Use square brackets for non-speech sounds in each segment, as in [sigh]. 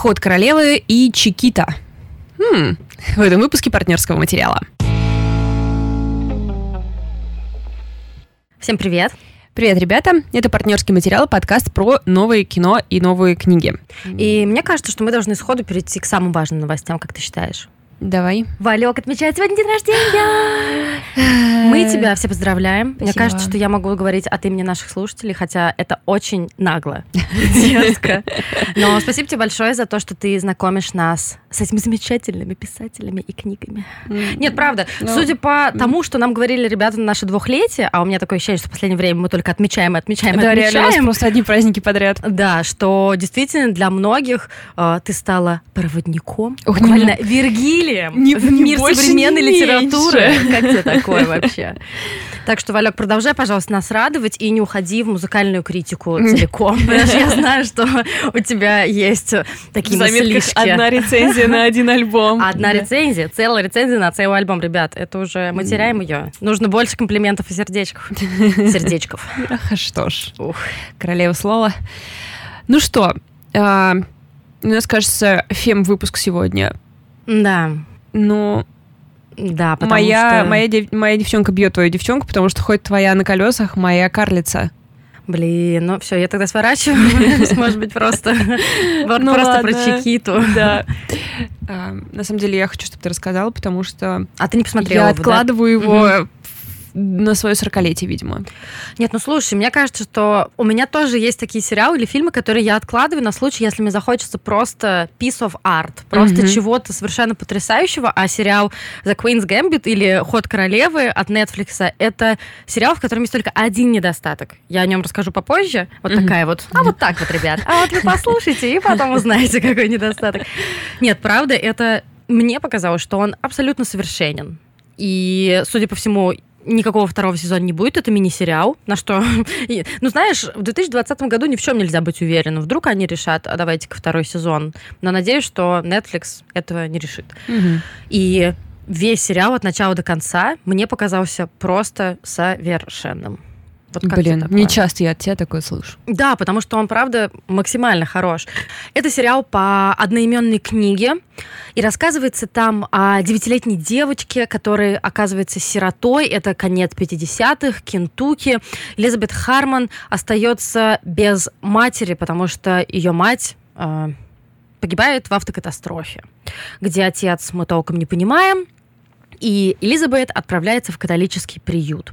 Ход королевы и Чикита. Хм, в этом выпуске партнерского материала. Всем привет! Привет, ребята! Это партнерский материал, подкаст про новое кино и новые книги. И мне кажется, что мы должны сходу перейти к самым важным новостям, как ты считаешь? Давай. Валек отмечает сегодня день рождения. [gasps] Мы тебя все поздравляем. Мне Спасибо. кажется, что я могу говорить от имени наших слушателей, хотя это очень нагло, [laughs] дерзко. Но спасибо тебе большое за то, что ты знакомишь нас с этими замечательными писателями и книгами. Нет, правда. Ну, Судя по тому, что нам говорили ребята на наше двухлетие, а у меня такое ощущение, что в последнее время мы только отмечаем и отмечаем и Да, реально, у нас просто одни праздники подряд. Да, что действительно для многих э, ты стала проводником, Ох, буквально Вергилием не- в мир больше, современной литературы. [laughs] Как тебе такое [laughs] вообще? Так что, Валек, продолжай, пожалуйста, нас радовать и не уходи в музыкальную критику целиком. [laughs] Потому что я знаю, что у тебя есть такие мыслишки. одна рецензия на один альбом. Одна рецензия, целая рецензия на целый альбом, ребят. Это уже мы теряем ее. Нужно больше комплиментов и сердечков. Сердечков. Ах, что ж, Ух. королева слова. Ну что, а, у нас, кажется, фем-выпуск сегодня. Да, Ну, да, потому моя, что... моя, дев- моя девчонка бьет твою девчонку, потому что хоть твоя на колесах, моя карлица. Блин, ну все, я тогда сворачиваю. [laughs] Может быть, просто [laughs] Ну просто про. Чикиту. [laughs] Да. А, На самом деле я хочу, чтобы ты рассказала, потому что А ты не посмотрела я откладываю его на свое сорокалетие, видимо. Нет, ну слушай, мне кажется, что у меня тоже есть такие сериалы или фильмы, которые я откладываю на случай, если мне захочется просто piece of art, просто Мгм. чего-то совершенно потрясающего, а сериал The Queen's Gambit или Ход королевы от Netflix это сериал, в котором есть только один недостаток. Я о нем расскажу попозже. Вот Мгм. такая вот. А вот так вот, ребят. А вот вы послушайте и потом узнаете, какой недостаток. Нет, правда, это мне показалось, что он абсолютно совершенен. И, судя по всему, никакого второго сезона не будет. Это мини-сериал. На что... [laughs] Ну, знаешь, в 2020 году ни в чем нельзя быть уверенным. Вдруг они решат, а давайте-ка второй сезон. Но надеюсь, что Netflix этого не решит. И весь сериал от начала до конца мне показался просто совершенным. Вот как Блин, не часто я от тебя такое слышу. Да, потому что он, правда, максимально хорош. Это сериал по одноименной книге, и рассказывается там о девятилетней девочке, которая оказывается сиротой. Это конец 50-х, Кентукки. Элизабет Харман остается без матери, потому что ее мать э, погибает в автокатастрофе, где отец мы толком не понимаем, и Элизабет отправляется в католический приют.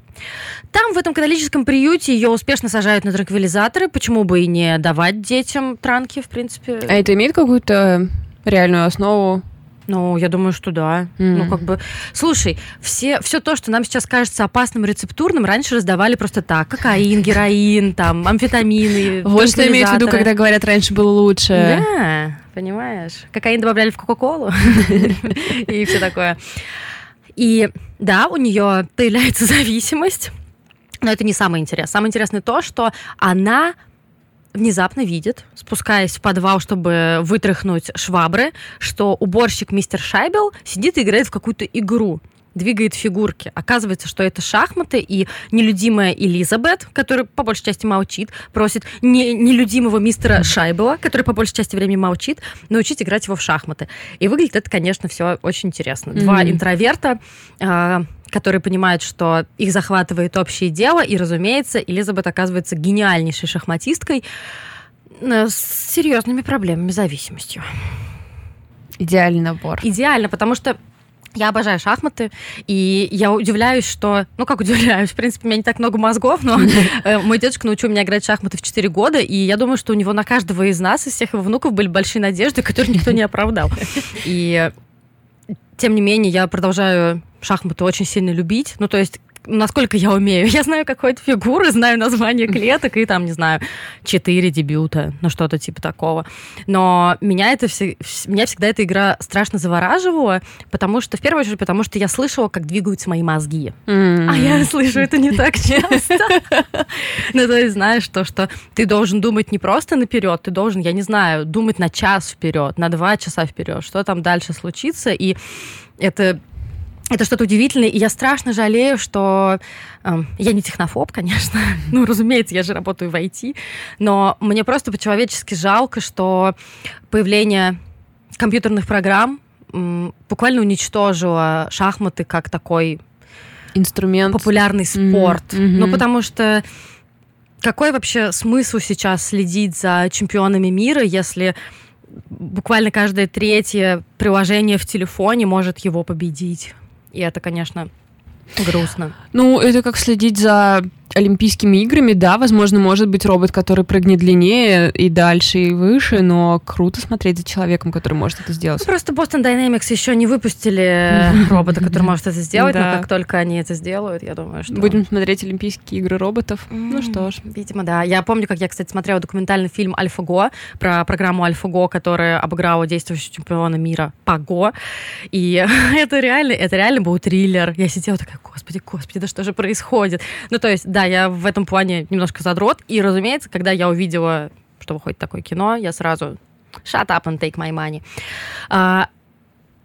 Там, в этом католическом приюте, ее успешно сажают на транквилизаторы. Почему бы и не давать детям транки, в принципе? А это имеет какую-то реальную основу? Ну, я думаю, что да. Мгм. Ну, как бы... Слушай, все, все то, что нам сейчас кажется опасным рецептурным, раньше раздавали просто так. Кокаин, героин, там, амфетамины, Вот что имеют в виду, когда говорят, раньше было лучше. Да, понимаешь. Кокаин добавляли в Кока-Колу [laughs] и все такое. И да, у нее появляется [laughs] зависимость, но это не самое интересное. Самое интересное то, что она внезапно видит, спускаясь в подвал, чтобы вытряхнуть швабры, что уборщик мистер Шайбел сидит и играет в какую-то игру двигает фигурки. Оказывается, что это шахматы, и нелюдимая Элизабет, которая по большей части молчит, просит не, нелюдимого мистера Шайбела, который по большей части времени молчит, научить играть его в шахматы. И выглядит это, конечно, все очень интересно. Два Мгм. интроверта, а, которые понимают, что их захватывает общее дело, и, разумеется, Элизабет оказывается гениальнейшей шахматисткой э, с серьезными проблемами зависимостью. Идеальный набор. Идеально, потому что я обожаю шахматы, и я удивляюсь, что... Ну, как удивляюсь? В принципе, у меня не так много мозгов, но э, мой дедушка научил меня играть в шахматы в 4 года, и я думаю, что у него на каждого из нас, из всех его внуков, были большие надежды, [laughs] которые никто не оправдал. И тем не менее, я продолжаю шахматы очень сильно любить. Ну, то есть насколько я умею. Я знаю какой-то фигуры, знаю название клеток и там, не знаю, четыре дебюта, ну что-то типа такого. Но меня, это все, меня всегда эта игра страшно завораживала, потому что, в первую очередь, потому что я слышала, как двигаются мои мозги. А я слышу это не так часто. Ну, то есть, знаешь, то, что ты должен думать не просто наперед, ты должен, я не знаю, думать на час вперед, на два часа вперед, что там дальше случится. И это это что-то удивительное, и я страшно жалею, что э, я не технофоб, конечно, [laughs] ну, разумеется, я же работаю в IT, но мне просто по-человечески жалко, что появление компьютерных программ э, буквально уничтожило шахматы как такой инструмент, популярный спорт. Mm-hmm. Ну, потому что какой вообще смысл сейчас следить за чемпионами мира, если буквально каждое третье приложение в телефоне может его победить? И это, конечно, грустно. Ну, это как следить за Олимпийскими играми, да, возможно, может быть робот, который прыгнет длиннее и дальше, и выше, но круто смотреть за человеком, который может это сделать. Ну, просто Boston Dynamics еще не выпустили [laughs] робота, который может это сделать, но как только они это сделают, я думаю, что... Будем смотреть Олимпийские игры роботов. Ну что ж. Видимо, да. Я помню, как я, кстати, смотрела документальный фильм «Альфа-Го» про программу «Альфа-Го», которая обыграла действующего чемпиона мира по ГО. И [laughs] это реально, это реально был триллер. Я сидела такая, господи, господи, да что же происходит? Ну, то есть, да, я в этом плане немножко задрот. И, разумеется, когда я увидела, что выходит такое кино, я сразу shut up and take my money. А,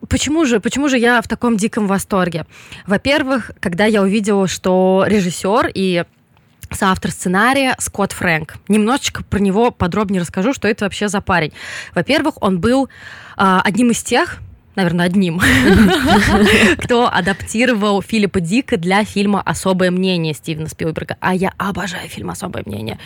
Почему же, почему же я в таком диком восторге? Во-первых, когда я увидела, что режиссер и соавтор сценария Скотт Фрэнк. Немножечко про него подробнее расскажу, что это вообще за парень. Во-первых, он был э, одним из тех, наверное, одним, [laughs] кто адаптировал Филиппа Дика для фильма «Особое мнение» Стивена Спилберга. А я обожаю фильм «Особое мнение».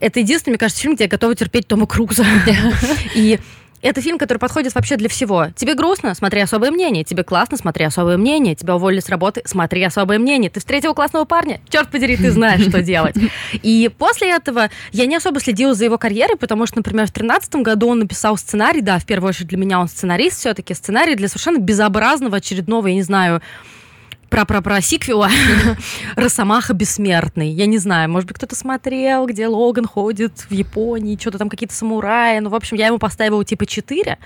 Это единственный, мне кажется, фильм, где я готова терпеть Тома Круза. [laughs] И это фильм, который подходит вообще для всего. Тебе грустно? Смотри особое мнение. Тебе классно? Смотри особое мнение. Тебя уволили с работы? Смотри особое мнение. Ты встретил классного парня? Черт подери, ты знаешь, что делать. [laughs] И после этого я не особо следила за его карьерой, потому что, например, в 2013 году он написал сценарий, да, в первую очередь для меня он сценарист все-таки, сценарий для совершенно безобразного очередного, я не знаю, про-про-про сиквела [laughs] Росомаха Бессмертный. Я не знаю, может быть, кто-то смотрел, где Логан ходит в Японии, что-то там какие-то самураи. Ну, в общем, я ему поставила типа 4.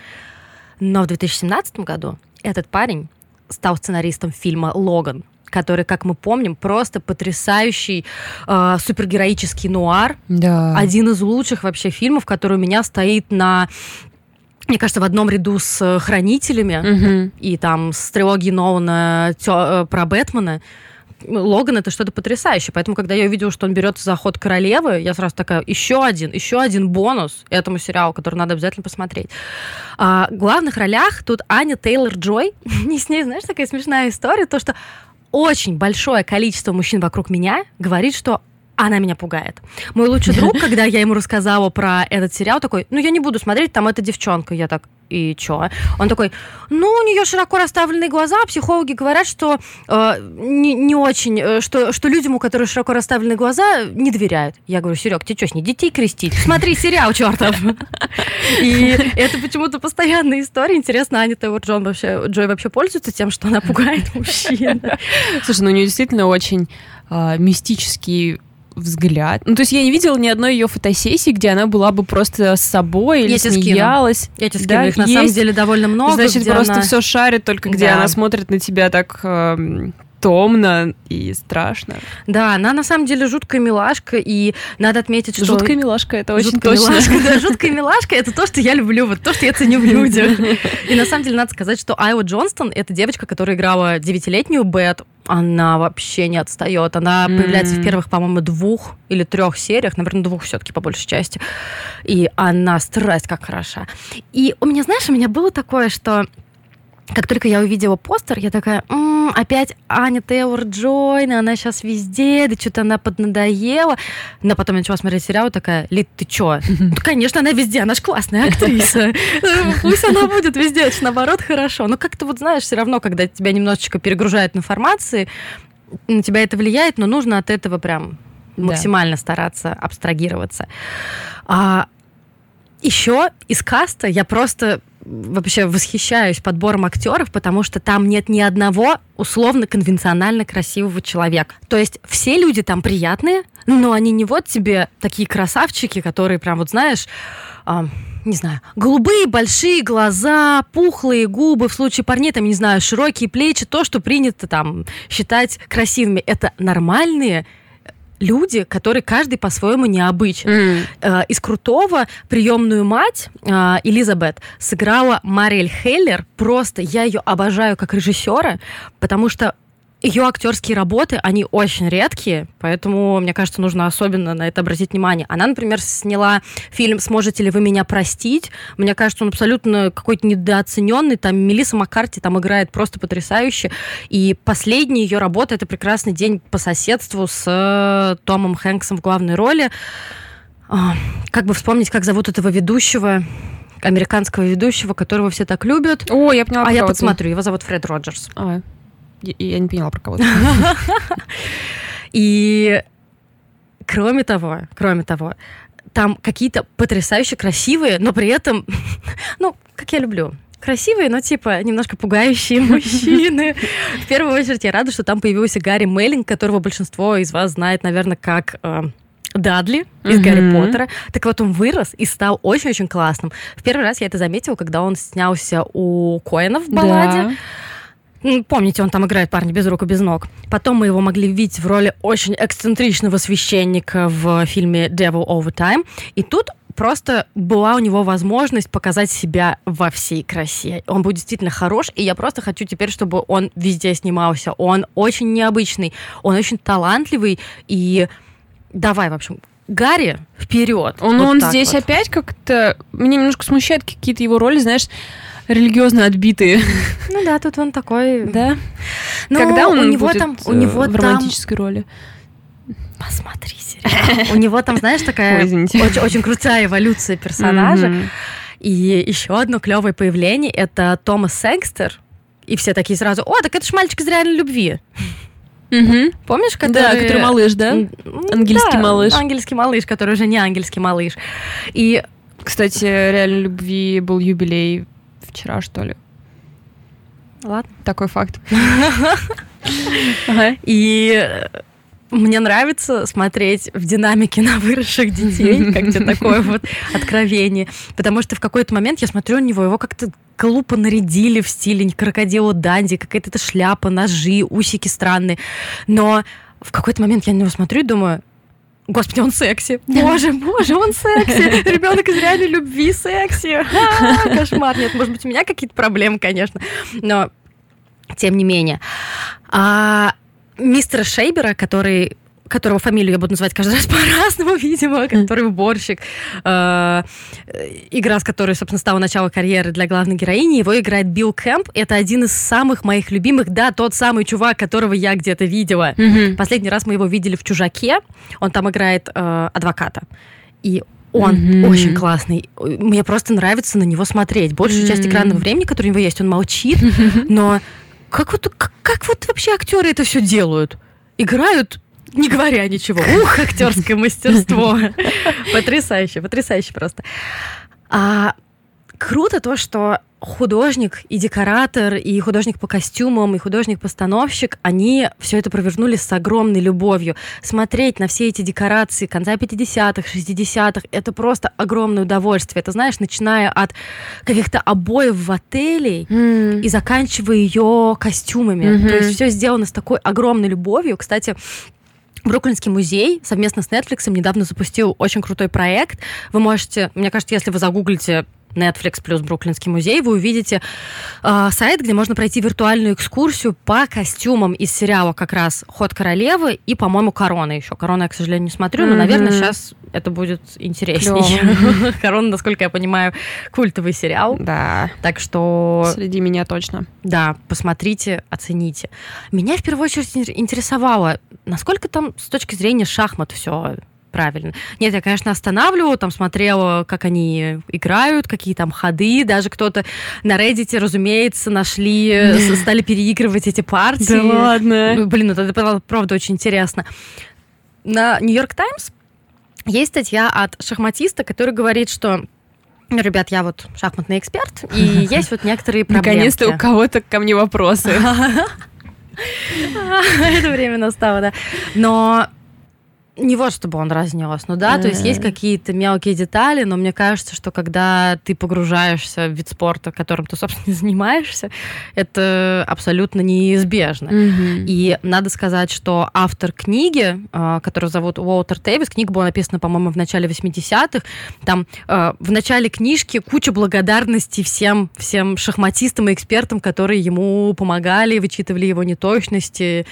Но в 2017 году этот парень стал сценаристом фильма «Логан», который, как мы помним, просто потрясающий э, супергероический нуар. Да. Один из лучших вообще фильмов, который у меня стоит на мне кажется, в одном ряду с э, «Хранителями» угу. и там с трилогией Нолана э, про Бэтмена. Логан это что-то потрясающее. Поэтому, когда я увидела, что он берется за ход королевы, я сразу такая, еще один, еще один бонус этому сериалу, который надо обязательно посмотреть. А, в главных ролях тут Аня Тейлор Джой. Не [laughs] с ней, знаешь, такая смешная история, то, что очень большое количество мужчин вокруг меня говорит, что она меня пугает. Мой лучший друг, [laughs] когда я ему рассказала про этот сериал, такой, ну я не буду смотреть, там эта девчонка. Я так, и чё? Он такой, ну, у нее широко расставленные глаза, психологи говорят, что э, не, не очень, э, что, что людям, у которых широко расставленные глаза, не доверяют. Я говорю, Серег, ты что, с ней детей крестить? Смотри сериал, чертов. И это почему-то постоянная история. Интересно, Аня Тейлор Джон вообще, Джой вообще пользуется тем, что она пугает мужчин? Слушай, ну у нее действительно очень э, мистический взгляд. Ну, то есть я не видела ни одной ее фотосессии, где она была бы просто с собой или я смеялась. Я тебе скину. Да, их на есть. самом деле довольно много. Значит, просто она... все шарит, только где да. она смотрит на тебя так э, томно и страшно. Да, она на самом деле жуткая милашка, и надо отметить, что... Жуткая милашка, это очень жуткая точно. Милашка, да, [laughs] жуткая милашка, это то, что я люблю, вот то, что я ценю в людях. И на самом деле надо сказать, что Айва Джонстон — это девочка, которая играла девятилетнюю Бет, она вообще не отстает. Она mm-hmm. появляется в первых, по-моему, двух или трех сериях, наверное, двух все-таки по большей части. И она страсть как хороша. И у меня, знаешь, у меня было такое, что как только я увидела постер, я такая, м-м, опять Аня Тейлор Джойн, она сейчас везде, да что-то она поднадоела. Но потом я начала смотреть сериал, такая, Лид, ты чё? Ну, конечно, она везде, она же классная актриса. [laughs] Пусть она будет везде, это наоборот хорошо. Но как-то вот знаешь, все равно, когда тебя немножечко перегружают информацией, на тебя это влияет, но нужно от этого прям максимально стараться абстрагироваться. А еще из каста я просто вообще восхищаюсь подбором актеров, потому что там нет ни одного условно конвенционально красивого человека. То есть все люди там приятные, но они не вот тебе такие красавчики, которые прям вот знаешь, э, не знаю, голубые большие глаза, пухлые губы, в случае парней там, не знаю, широкие плечи, то, что принято там считать красивыми. Это нормальные люди, которые каждый по-своему необычен. М. Из крутого приемную мать э, Элизабет сыграла Мариэль Хеллер. Просто я ее обожаю как режиссера, потому что ее актерские работы, они очень редкие, поэтому, мне кажется, нужно особенно на это обратить внимание. Она, например, сняла фильм «Сможете ли вы меня простить?». Мне кажется, он абсолютно какой-то недооцененный. Там Мелисса Маккарти там играет просто потрясающе. И последняя ее работа — это «Прекрасный день по соседству» с э, Томом Хэнксом в главной роли. А, Как бы вспомнить, как зовут этого ведущего, американского ведущего, которого все так любят. О, я поняла, А я подсмотрю, его зовут Фред Роджерс. А, я, не поняла, про кого. [laughs] И кроме того, кроме того, там какие-то потрясающе красивые, но при этом, [laughs] ну, как я люблю, красивые, но типа немножко пугающие [laughs] мужчины. В первую очередь я рада, что там появился Гарри Меллинг, которого большинство из вас знает, наверное, как э, Дадли из Мгм. Гарри Поттера. Так вот, он вырос и стал очень-очень классным. В первый раз я это заметила, когда он снялся у Коэна в балладе. Да. Помните, он там играет парня без рук и без ног. Потом мы его могли видеть в роли очень эксцентричного священника в фильме Devil Over Time. И тут просто была у него возможность показать себя во всей красе. Он был действительно хорош, и я просто хочу теперь, чтобы он везде снимался. Он очень необычный, он очень талантливый, и давай, в общем, Гарри, вперед. Он, Вот он здесь вот. опять как-то... Меня немножко смущают какие-то его роли, знаешь, религиозно отбитые. [laughs] Ну да, тут он такой... Да? Ну, Когда он у него будет, там, у э, него в там романтической роли? Посмотри сериал. У него там, знаешь, такая очень, очень крутая эволюция персонажа. Мгм. И еще одно клевое появление это Томас Сэнгстер. И все такие сразу: О, так это ж мальчик из реальной любви. Мгм. Помнишь, который... Да, который малыш, да? Ангельский да, малыш. Ангельский малыш, который уже не ангельский малыш. И Кстати, реально любви был юбилей вчера, что ли. ладно. Такой факт. [laughs] И э, мне нравится смотреть в динамике на выросших детей, [laughs] как тебе такое вот откровение. Потому что в какой-то момент я смотрю на него, его как-то глупо нарядили в стиле крокодила Данди, какая-то шляпа, ножи, усики странные. Но в какой-то момент я на него смотрю и думаю, Господи, он секси. Боже, боже, он секси. [laughs] Ребенок из реальной любви секси. [laughs] А, Кошмар. Нет, может быть, у меня какие-то проблемы, конечно. Но тем не менее. А мистера Шейбера, который которого фамилию я буду называть каждый раз [laughs] по-разному, видимо, который уборщик, э, игра, с которой, собственно, стала начало карьеры для главной героини, его играет Билл Кэмп. Это один из самых моих любимых, да, тот самый чувак, которого я где-то видела. Мгм. Последний раз мы его видели в «Чужаке», он там играет э, адвоката. И он Мгм. очень классный. Мне просто нравится на него смотреть. Большую часть М. экранного времени, которое у него есть, он молчит, [laughs] но как вот, как, как вот вообще актеры это все делают? Играют не говоря ничего. Ух, актерское мастерство. Потрясающе, потрясающе просто. А круто то, что художник и декоратор, и художник по костюмам, и художник-постановщик, они все это провернули с огромной любовью. Смотреть на все эти декорации конца 50-х, 60-х, это просто огромное удовольствие. Это, знаешь, начиная от каких-то обоев в отелей, М. и заканчивая ее костюмами. Мгм. То есть все сделано с такой огромной любовью. Кстати, Бруклинский музей совместно с Netflix недавно запустил очень крутой проект. Вы можете, мне кажется, если вы загуглите Netflix плюс Бруклинский музей, вы увидите э, сайт, где можно пройти виртуальную экскурсию по костюмам из сериала как раз «Ход королевы» и, по-моему, «Корона» еще. «Корона» я, к сожалению, не смотрю, но, наверное, сейчас это будет интереснее. [laughs] «Корона», насколько я понимаю, культовый сериал. Да, Так что среди меня точно. да, посмотрите, оцените. Меня в первую очередь ин- интересовало, насколько там с точки зрения шахмат все правильно. Нет, я, конечно, останавливала, там смотрела, как они играют, какие там ходы. Даже кто-то на Reddit, разумеется, нашли, э, стали переигрывать эти партии. ладно. Ну, Блин, это, это правда очень интересно. На Нью-Йорк Таймс есть статья от шахматиста, который говорит, что «Ну, Ребят, я вот шахматный эксперт, и [laughs] есть вот некоторые проблемы. Наконец-то у кого-то ко мне вопросы. [laughs] Это время настало, да. Но не вот чтобы он разнес, ну да, то есть есть какие-то мелкие детали, но мне кажется, что когда ты погружаешься в вид спорта, которым ты, собственно, [laughs] занимаешься, это абсолютно неизбежно. Мгм. И надо сказать, что автор книги, э, которого зовут Уолтер Тейвис, книга была написана, по-моему, в начале 80-х, там э, в начале книжки куча благодарностей всем, всем шахматистам и экспертам, которые ему помогали, вычитывали его неточности.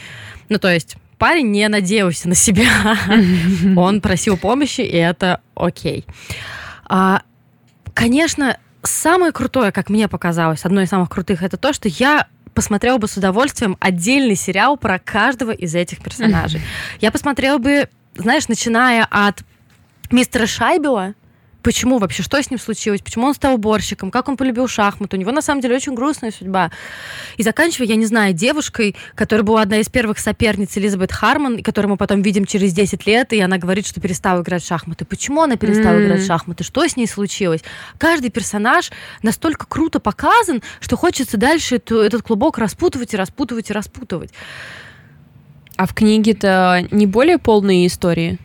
Ну, то есть парень не надеялся на себя. [laughs] Он просил помощи, и это окей. А, конечно, самое крутое, как мне показалось, одно из самых крутых, это то, что я посмотрела бы с удовольствием отдельный сериал про каждого из этих персонажей. [laughs] Я посмотрела бы, знаешь, начиная от мистера Шайбела, почему вообще, что с ним случилось, почему он стал уборщиком, как он полюбил шахматы. У него, на самом деле, очень грустная судьба. И заканчивая, я не знаю, девушкой, которая была одна из первых соперниц Элизабет Харман, которую мы потом видим через 10 лет, и она говорит, что перестала играть в шахматы. Почему она перестала М. играть в шахматы? Что с ней случилось? Каждый персонаж настолько круто показан, что хочется дальше эту- этот клубок распутывать и распутывать и распутывать. А в книге-то не более полные истории?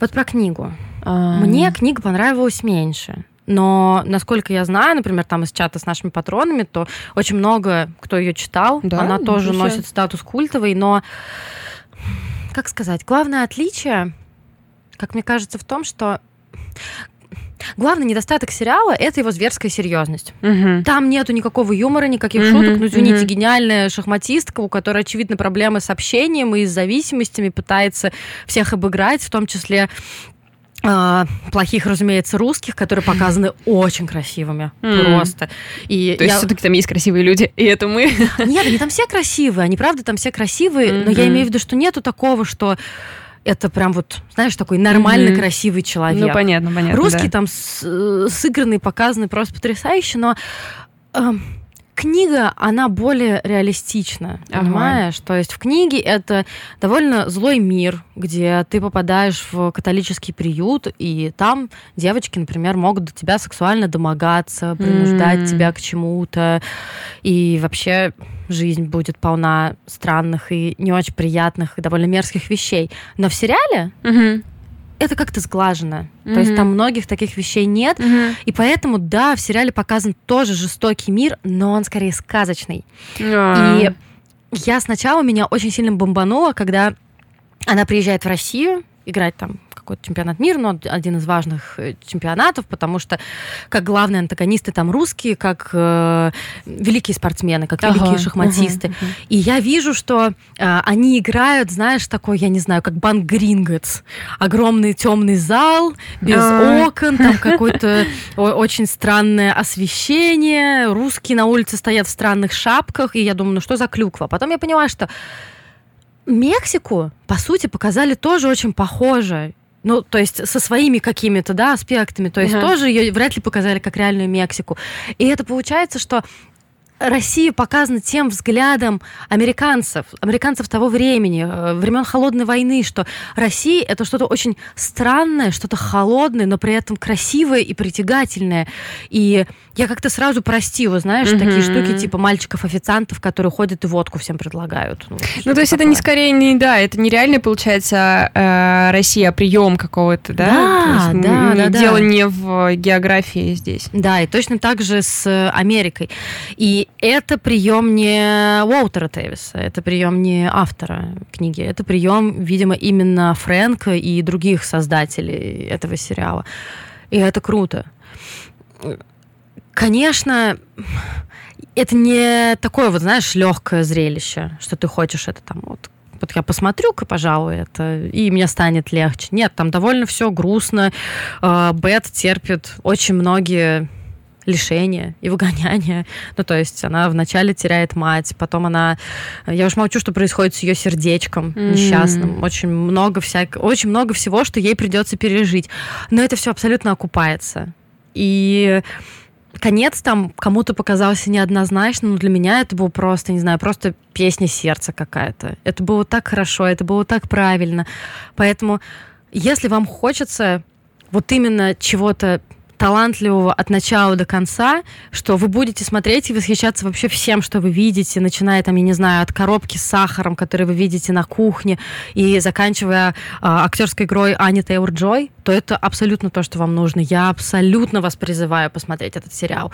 Вот про книгу. А, Мне книга понравилась меньше. Но, насколько я знаю, например, там из чата с нашими патронами, то очень много кто ее читал. Да? Она тоже себе. носит статус культовый, но, как сказать, главное отличие, как мне кажется, в том, что главный недостаток сериала — это его зверская серьезность. мгм. Там нету никакого юмора, никаких Мгм, шуток. Ну, извините, мгм. гениальная шахматистка, у которой, очевидно, проблемы с общением и с зависимостями, пытается всех обыграть, в том числе а, плохих, разумеется, русских, которые показаны очень красивыми. М. Просто. И То есть я- все-таки там есть красивые люди, и это мы. [laughs] Нет, они там все красивые, они правда там все красивые, но я имею в виду, что нету такого, что это прям вот, знаешь, такой нормальный, Мгм. красивый человек. Ну, понятно, понятно. Русский да. там с- э, сыгранный, показанный просто потрясающе, но эм, книга, она более реалистична, Ага. понимаешь? То есть в книге это довольно злой мир, где ты попадаешь в католический приют, и там девочки, например, могут до тебя сексуально домогаться, принуждать М. тебя к чему-то, и вообще жизнь будет полна странных и не очень приятных и довольно мерзких вещей. Но в сериале Мгм. Это как-то сглажено. То есть там многих таких вещей нет. Мгм. И поэтому, да, в сериале показан тоже жестокий мир, но он скорее сказочный. А. И я сначала меня очень сильно бомбануло, когда она приезжает в Россию играть там какой-то чемпионат мира, но один из важных э, чемпионатов, потому что как главные антагонисты там русские, как э, великие спортсмены, как Ага, великие шахматисты. ага, ага. И я вижу, что э, они играют, знаешь, такой, я не знаю, как банк Гринготс. Огромный темный зал, без А. окон, там какое-то очень странное освещение, русские на улице стоят в странных шапках, и я думаю, ну что за клюква? Потом я поняла, что Мексику, по сути, показали тоже очень похоже. Ну, то есть со своими какими-то, да, аспектами. То есть Ага. тоже ее вряд ли показали как реальную Мексику. И это получается, что Россия показана тем взглядом американцев, американцев того времени, э, времен холодной войны, что Россия это что-то очень странное, что-то холодное, но при этом красивое и притягательное. И я как-то сразу простила, знаешь, такие Мгм. штуки типа мальчиков-официантов, которые ходят и водку всем предлагают. Ну, Ну, то есть это не такое. скорее не, да, это нереально, получается, э, Россия, а прием какого-то, да? Да, есть да, да, да. Дело не в географии здесь. Да, и точно так же с э, Америкой. И это прием не Уолтера Тевиса, это прием не автора книги, это прием, видимо, именно Фрэнка и других создателей этого сериала. И это круто. Конечно, это не такое вот, знаешь, легкое зрелище, что ты хочешь это там вот вот я посмотрю-ка, пожалуй, это, и мне станет легче. Нет, там довольно все грустно. Э, Бет терпит очень многие лишения и выгоняния. [laughs] Ну, то есть она вначале теряет мать, потом она... Я уж молчу, что происходит с ее сердечком М. несчастным. Очень много всяк... очень много всего, что ей придется пережить. Но это все абсолютно окупается. И конец там кому-то показался неоднозначным, но для меня это был просто, не знаю, просто песня сердца какая-то. Это было так хорошо, это было так правильно. Поэтому, если вам хочется вот именно чего-то талантливого от начала до конца, что вы будете смотреть и восхищаться вообще всем, что вы видите, начиная там, я не знаю, от коробки с сахаром, который вы видите на кухне, и заканчивая а, актерской игрой Ани Тейлор Джой, то это абсолютно то, что вам нужно. Я абсолютно вас призываю посмотреть этот сериал.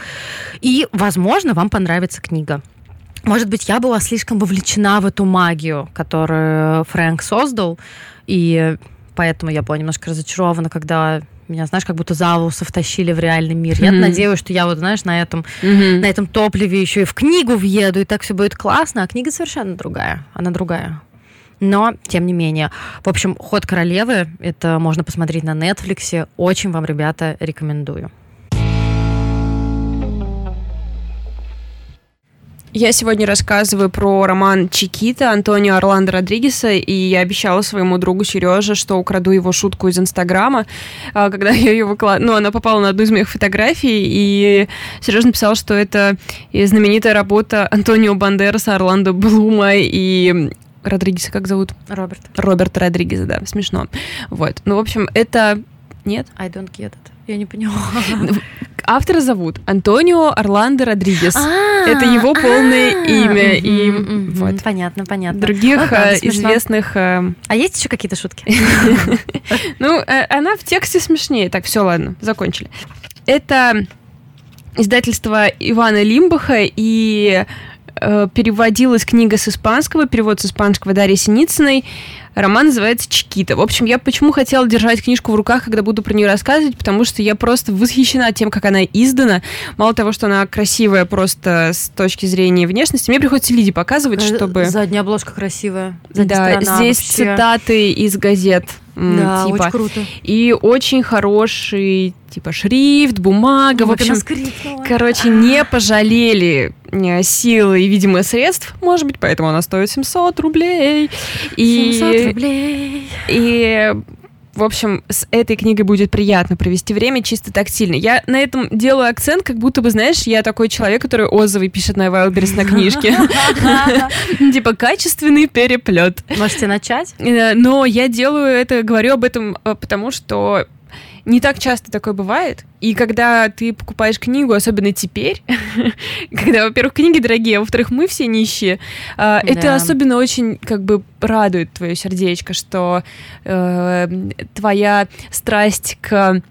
И, возможно, вам понравится книга. Может быть, я была слишком вовлечена в эту магию, которую Фрэнк создал, и поэтому я была немножко разочарована, когда меня, знаешь, как будто за волосы втащили в реальный мир. Mm-hmm. Я надеюсь, что я вот, знаешь, на этом, mm-hmm. на этом топливе еще и в книгу въеду, и так все будет классно, а книга совершенно другая. Она другая. Но, тем не менее. В общем, «Ход королевы» — это можно посмотреть на Netflix. Очень вам, ребята, рекомендую. Я сегодня рассказываю про роман Чикита Антонио Орландо Родригеса, и я обещала своему другу Сереже, что украду его шутку из Инстаграма, а, когда [laughs] я ее выкладывала. Ну, она попала на одну из моих фотографий, и Сережа написал, что это знаменитая работа Антонио Бандераса, Орландо Блума и Родригеса как зовут? Роберт. Роберт Родригеса, да, смешно. Вот. Ну, в общем, это... Нет? I don't get it. Я не поняла. Автора зовут Антонио Орландо Родригес. А, это его полное а, имя. И вот. Понятно, понятно. Других э, известных... Э, а есть еще какие-то шутки? [laughs] Ну, э, она в тексте смешнее. Так, все, ладно, закончили. Это издательство Ивана Лимбаха и переводилась книга с испанского, перевод с испанского Дарьи Синицыной. Роман называется «Чикита». В общем, я почему хотела держать книжку в руках, когда буду про нее рассказывать, потому что я просто восхищена тем, как она издана. Мало того, что она красивая просто с точки зрения внешности, мне приходится Лиде показывать, чтобы... Задняя обложка красивая. Задняя да, здесь вообще. цитаты из газет да, типа. очень круто. И очень хороший, типа, шрифт, бумага. Ну, в общем, короче, не пожалели э, силы и, видимо, средств, может быть, поэтому она стоит 700 рублей. И, 700 рублей. И в общем, с этой книгой будет приятно провести время чисто тактильно. Я на этом делаю акцент, как будто бы, знаешь, я такой человек, который отзывы пишет на Wildberries на книжке. [laughs] Типа качественный переплет. Можете начать? Э, но я делаю это, говорю об этом, э, потому что не так часто такое бывает. И когда ты покупаешь книгу, особенно теперь, [laughs] когда, во-первых, книги дорогие, а во-вторых, мы все нищие, э, это особенно очень как бы радует твое сердечко, что э, твоя страсть к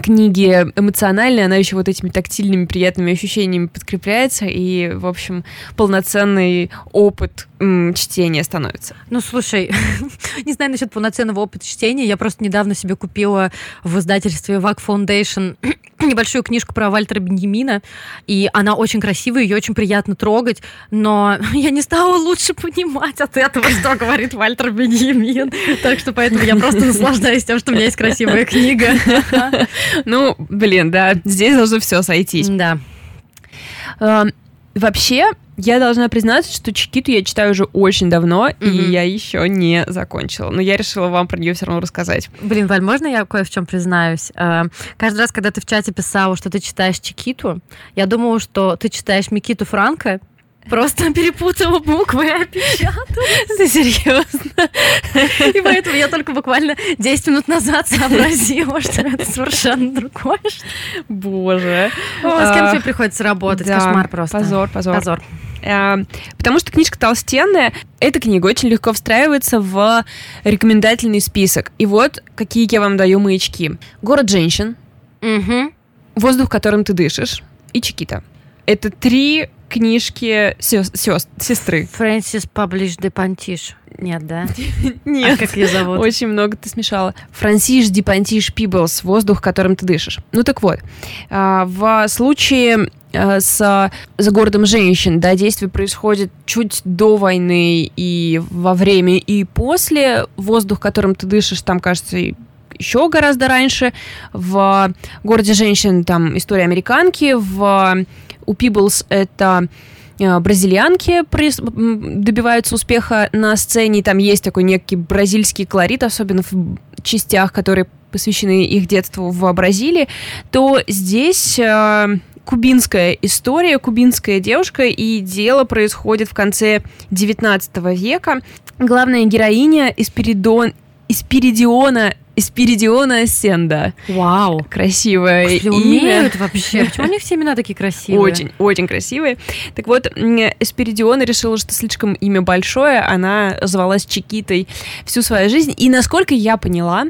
книги эмоциональные, она еще вот этими тактильными приятными ощущениями подкрепляется, и, в общем, полноценный опыт м, чтения становится. Ну, слушай, [laughs] не знаю насчет полноценного опыта чтения, я просто недавно себе купила в издательстве VAC Foundation [clears throat] небольшую книжку про Вальтера Беньямина, и она очень красивая, ее очень приятно трогать, но [laughs] я не стала лучше понимать от этого, что говорит Вальтер Беньямин, так что поэтому я просто наслаждаюсь тем, что у меня есть красивая книга. [laughs] Ну, блин, да, здесь должно все сойтись. Да. Вообще, я должна признаться, что Чикиту я читаю уже очень давно, mm-hmm. и я еще не закончила. Но я решила вам про нее все равно рассказать. Блин, Валь, можно я кое в чем признаюсь? Эм, каждый раз, когда ты в чате писала, что ты читаешь Чикиту, я думала, что ты читаешь Микиту Франко, Просто перепутала буквы и опечатала. Серьезно? И поэтому я только буквально 10 минут назад сообразила, что это совершенно другое. Боже. О, с кем а, тебе приходится работать? Кошмар просто. Позор, позор. Позор. А, потому что книжка толстенная. Эта книга очень легко встраивается в рекомендательный список. И вот какие я вам даю маячки. «Город женщин», угу. «Воздух, которым ты дышишь» и «Чикита». Это три книжки сестры. Фрэнсис Паблиш де Пантиш. Нет, да? [laughs] Нет. А как ее зовут? Очень много ты смешала. Франсиш де Пантиш Пиблс. Воздух, которым ты дышишь. Ну так вот, а, в случае а, с «За городом женщин», да, действие происходит чуть до войны и во время, и после. Воздух, которым ты дышишь, там, кажется, еще гораздо раньше. В «Городе женщин» там история американки, в у Peebles это э, бразильянки добиваются успеха на сцене, там есть такой некий бразильский колорит, особенно в частях, которые посвящены их детству в Бразилии, то здесь э, кубинская история, кубинская девушка, и дело происходит в конце 19 века. Главная героиня Эспиридон, Эспиридиона Спиридиона Сенда. Вау. Красивое Господи, имя. умеют вообще. Почему у них все имена такие красивые? Очень, очень красивые. Так вот, Спиридиона решила, что слишком имя большое, она звалась Чикитой всю свою жизнь. И насколько я поняла,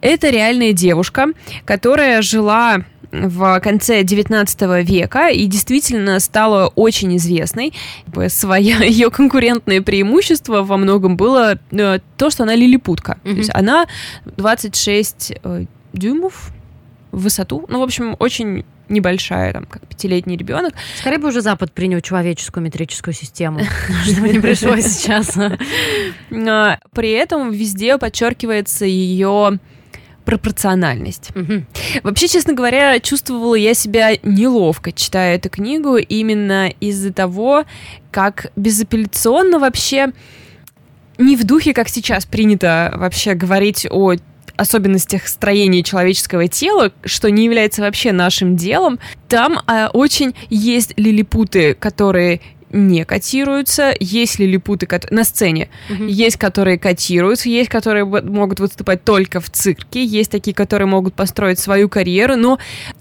это реальная девушка, которая жила в конце 19 века и действительно стала очень известной. Свое [laughs] ее конкурентное преимущество во многом было э, то, что она лилипутка. То Мгм. есть она 26 э, дюймов в высоту. Ну, в общем, очень небольшая, там, как пятилетний ребенок. Скорее бы уже Запад принял человеческую метрическую систему, [laughs] [laughs] чтобы не пришлось сейчас. При этом везде подчеркивается ее пропорциональность. Мгм. Вообще, честно говоря, чувствовала я себя неловко, читая эту книгу, именно из-за того, как безапелляционно вообще не в духе, как сейчас принято вообще говорить о особенностях строения человеческого тела, что не является вообще нашим делом, там а, очень есть лилипуты, которые не котируются, есть лилипуты кот- на сцене, Мгм. есть, которые котируются, есть, которые могут выступать только в цирке, есть такие, которые могут построить свою карьеру, но,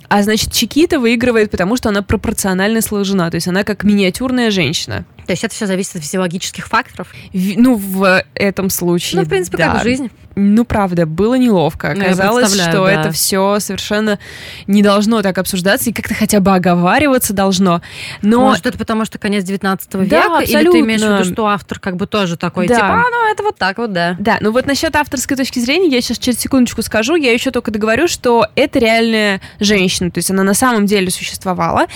а значит, Чикита выигрывает, потому что она пропорционально сложена, то есть она как миниатюрная женщина. То есть это все зависит от физиологических факторов? В- ну, в этом случае, Ну, в принципе, да. как жизнь. Ну, правда, было неловко. Ну, Оказалось, что да. это все совершенно не должно так обсуждаться и как-то хотя бы оговариваться должно. Но Может, это потому, что конец 19 Да, века? Или ты имеешь в абсолютно. виду, что автор как бы тоже такой, Да. типа, а, ну, это вот так вот, да. Да, ну вот насчет авторской точки зрения я сейчас через секундочку скажу. Я еще только договорю, что это реальная женщина, то есть она на самом деле существовала.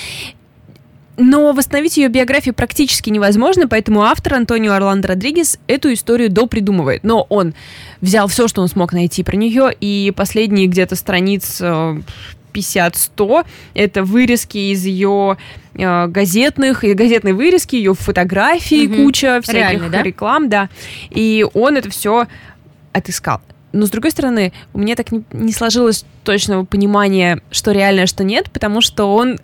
Но восстановить ее биографию практически невозможно, поэтому автор Антонио Орландо Родригес эту историю допридумывает. Но он взял все, что он смог найти про нее, и последние где-то страниц э, 50-100 это вырезки из ее э, газетных, и газетные вырезки, ее фотографий, Мгм. куча всяких Реальный, да? реклам, да. И он это все отыскал. Но, с другой стороны, у меня так не, не сложилось точного понимания, что реально, а что нет, потому что он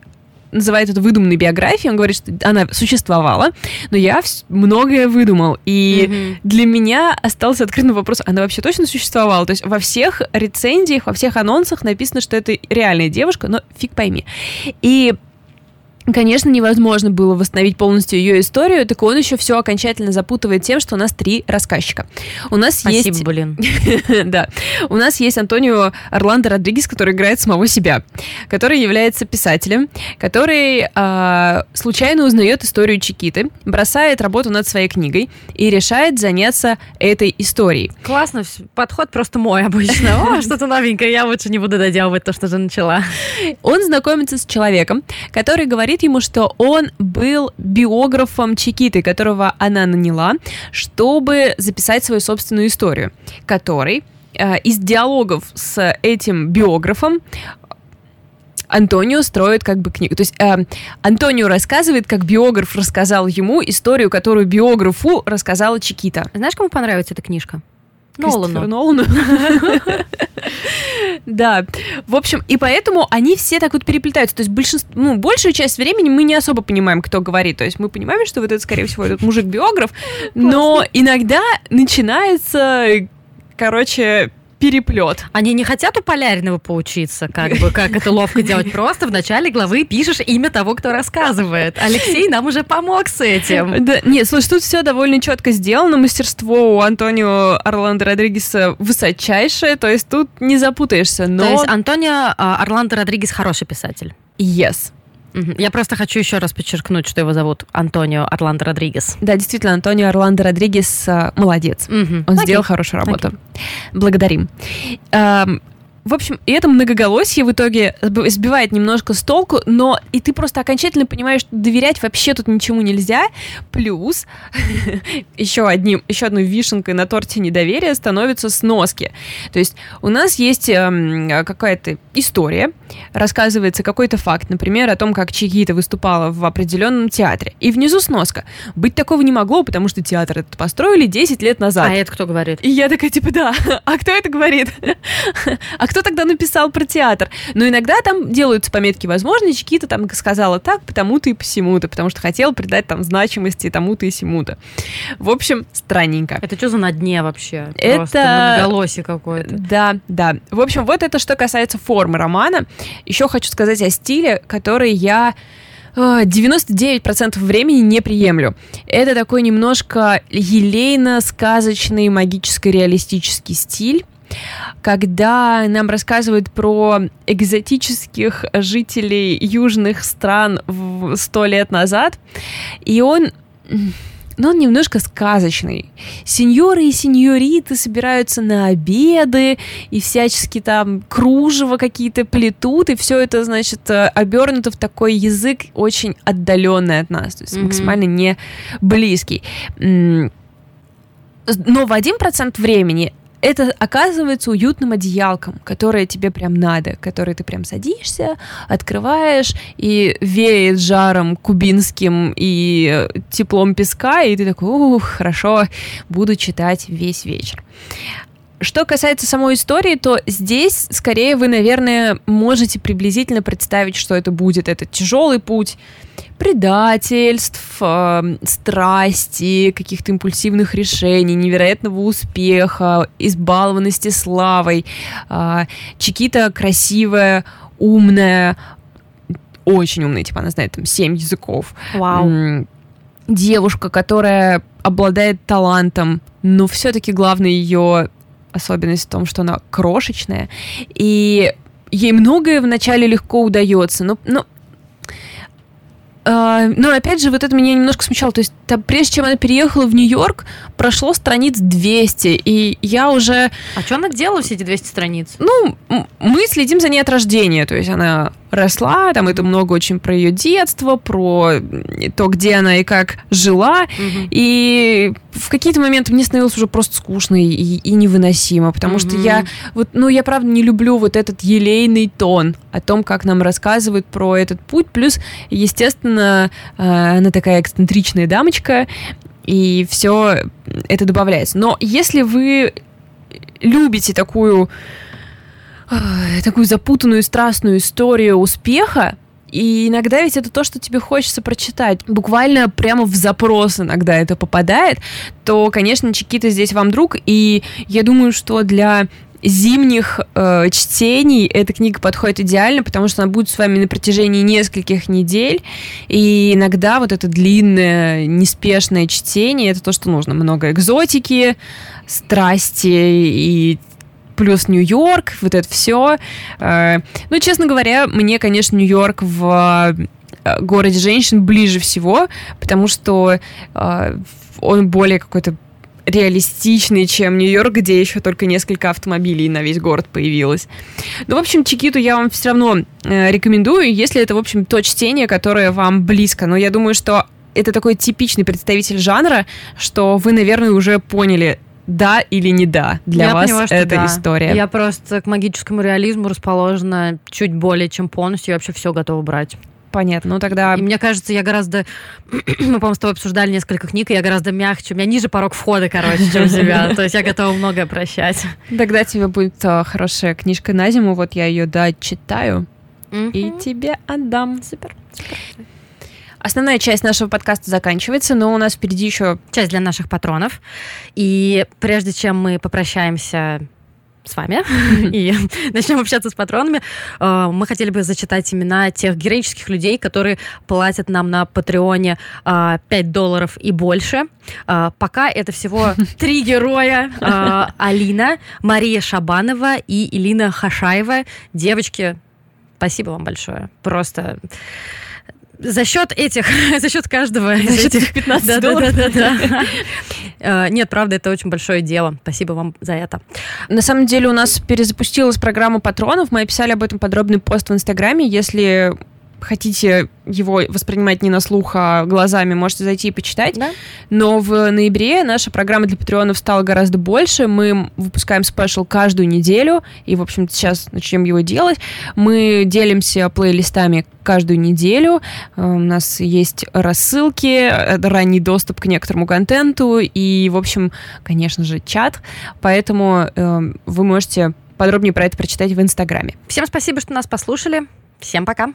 называет это выдуманной биографией, он говорит, что она существовала, но я многое выдумал. И Мгм. для меня остался открытым вопрос, она вообще точно существовала? То есть во всех рецензиях, во всех анонсах написано, что это реальная девушка, но фиг пойми. И Конечно, невозможно было восстановить полностью ее историю, так он еще все окончательно запутывает тем, что у нас три рассказчика. У нас Спасибо, есть блин. [laughs] да. У нас есть Антонио Орландо Родригес, который играет самого себя, который является писателем, который а, случайно узнает историю Чикиты, бросает работу над своей книгой и решает заняться этой историей. Классно, подход просто мой обычно. [laughs] О, что-то новенькое, я лучше не буду доделывать то, что уже начала. Он знакомится с человеком, который говорит ему, что он был биографом Чикиты, которого она наняла, чтобы записать свою собственную историю, который э, из диалогов с этим биографом Антонио строит как бы книгу. То есть э, Антонио рассказывает, как биограф рассказал ему историю, которую биографу рассказала Чикита. Знаешь, кому понравится эта книжка? Нолану. Нолану. [laughs] Да. В общем, и поэтому они все так вот переплетаются. То есть большинство, ну, большую часть времени мы не особо понимаем, кто говорит. То есть мы понимаем, что вот это, скорее всего, этот мужик-биограф, но иногда начинается, короче, переплет. Они не хотят у Полярного поучиться, как бы, как это ловко делать. Просто в начале главы пишешь имя того, кто рассказывает. Алексей нам уже помог с этим. Да, нет, слушай, тут все довольно четко сделано. Мастерство у Антонио Орландо Родригеса высочайшее, то есть тут не запутаешься. Но То есть Антонио а, Орландо Родригес хороший писатель. yes. Я просто хочу еще раз подчеркнуть, что его зовут Антонио Орландо Родригес. Да, действительно, Антонио Орландо Родригес а, молодец. Мгм. Он Окей. сделал хорошую работу. Благодарим. В общем, и это многоголосие в итоге сб- сбивает немножко с толку, но и ты просто окончательно понимаешь, что доверять вообще тут ничему нельзя. Плюс [laughs] еще, одним, еще одной вишенкой на торте недоверия становятся сноски. То есть у нас есть эм, какая-то история, рассказывается какой-то факт, например, о том, как Чигита выступала в определенном театре. И внизу сноска. Быть такого не могло, потому что театр этот построили 10 лет назад. А это кто говорит? И я такая, типа, да, [laughs] а кто это говорит? [laughs] А кто кто тогда написал про театр? Но иногда там делаются пометки возможно, Чикита там сказала так, потому-то и посему-то, потому что хотела придать там значимости тому-то и сему-то. В общем, странненько. Это что за на дне вообще? Это... Просто многоголосие какое-то. Да, да. В общем, вот это что касается формы романа. Еще хочу сказать о стиле, который я 99% времени не приемлю. Это такой немножко елейно-сказочный магическо-реалистический стиль когда нам рассказывают про экзотических жителей южных стран сто лет назад, и он но он немножко сказочный. Сеньоры и сеньориты собираются на обеды и всячески там кружево какие-то плетут, и все это, значит, э, обернуто в такой язык очень отдаленный от нас, то есть mm-hmm. максимально не близкий. Но в один процент времени это оказывается уютным одеялком, которое тебе прям надо, которое ты прям садишься, открываешь, и веет жаром кубинским и теплом песка, и ты такой, ух, хорошо, буду читать весь вечер. Что касается самой истории, то здесь скорее вы, наверное, можете приблизительно представить, что это будет. Это тяжелый путь предательств, э, страсти, каких-то импульсивных решений, невероятного успеха, избалованности славой. Э, Чикита красивая, умная, очень умная, типа она знает там семь языков. Вау. Девушка, которая обладает талантом, но все-таки главное ее особенность в том, что она крошечная, и ей многое вначале легко удается, но, но Uh, но опять же, вот это меня немножко смущало. То есть, там, прежде чем она переехала в Нью-Йорк, прошло страниц 200, и я уже... А что она делала все эти 200 страниц? Ну, мы следим за ней от рождения. То есть, она росла, там это много очень про ее детство, про то, где она и как жила. Угу. И в какие-то моменты мне становилось уже просто скучно и, и невыносимо, потому угу. что я вот, ну, я правда не люблю вот этот елейный тон о том, как нам рассказывают про этот путь. Плюс, естественно, э, она такая эксцентричная дамочка, и все это добавляется. Но если вы любите такую такую запутанную, страстную историю успеха, и иногда ведь это то, что тебе хочется прочитать. Буквально прямо в запрос иногда это попадает, то, конечно, Чикита здесь вам друг. И я думаю, что для зимних э, чтений эта книга подходит идеально, потому что она будет с вами на протяжении нескольких недель, и иногда вот это длинное, неспешное чтение это то, что нужно. Много экзотики, страсти и плюс Нью-Йорк, вот это все. Э, ну, честно говоря, мне, конечно, Нью-Йорк в э, городе женщин ближе всего, потому что э, он более какой-то реалистичный, чем Нью-Йорк, где еще только несколько автомобилей на весь город появилось. Ну, в общем, Чикиту я вам все равно рекомендую, если это, в общем, то чтение, которое вам близко. Но я думаю, что это такой типичный представитель жанра, что вы, наверное, уже поняли, да или не да для я вас поняла, эта да. история. Я просто к магическому реализму расположена чуть более чем полностью, я вообще все готова брать. Понятно, ну тогда... И мне кажется, я гораздо... [clears throat] Мы, по-моему, с тобой обсуждали несколько книг, и я гораздо мягче. У меня ниже порог входа, короче, чем у тебя. [laughs] То есть я готова многое прощать. Тогда тебе будет а, хорошая книжка на зиму. Вот я ее дочитаю и тебе отдам. Супер. Супер. Основная часть нашего подкаста заканчивается, но у нас впереди еще часть для наших патронов. И прежде чем мы попрощаемся с вами [laughs] и начнем общаться с патронами, э, мы хотели бы зачитать имена тех героических людей, которые платят нам на Патреоне 5 э, долларов и больше. Э, пока это всего [laughs] три героя. [laughs] Алина, Мария Шабанова и Илина Хашаева. Девочки, спасибо вам большое. Просто за счет этих, [laughs] за счет каждого за из этих 15 да, долларов. Да, да, да, да. [laughs] Нет, правда, это очень большое дело. Спасибо вам за это. На самом деле у нас перезапустилась программа патронов. Мы описали об этом подробный пост в Инстаграме. Если хотите его воспринимать не на слух, а глазами, можете зайти и почитать. Да? Но в ноябре наша программа для патреонов стала гораздо больше. Мы выпускаем спешл каждую неделю, и, в общем сейчас начнем его делать. Мы делимся плейлистами каждую неделю. Э, у нас есть рассылки, э, ранний доступ к некоторому контенту и, в общем, конечно же, чат. Поэтому э, вы можете подробнее про это прочитать в Инстаграме. Всем спасибо, что нас послушали. Всем пока.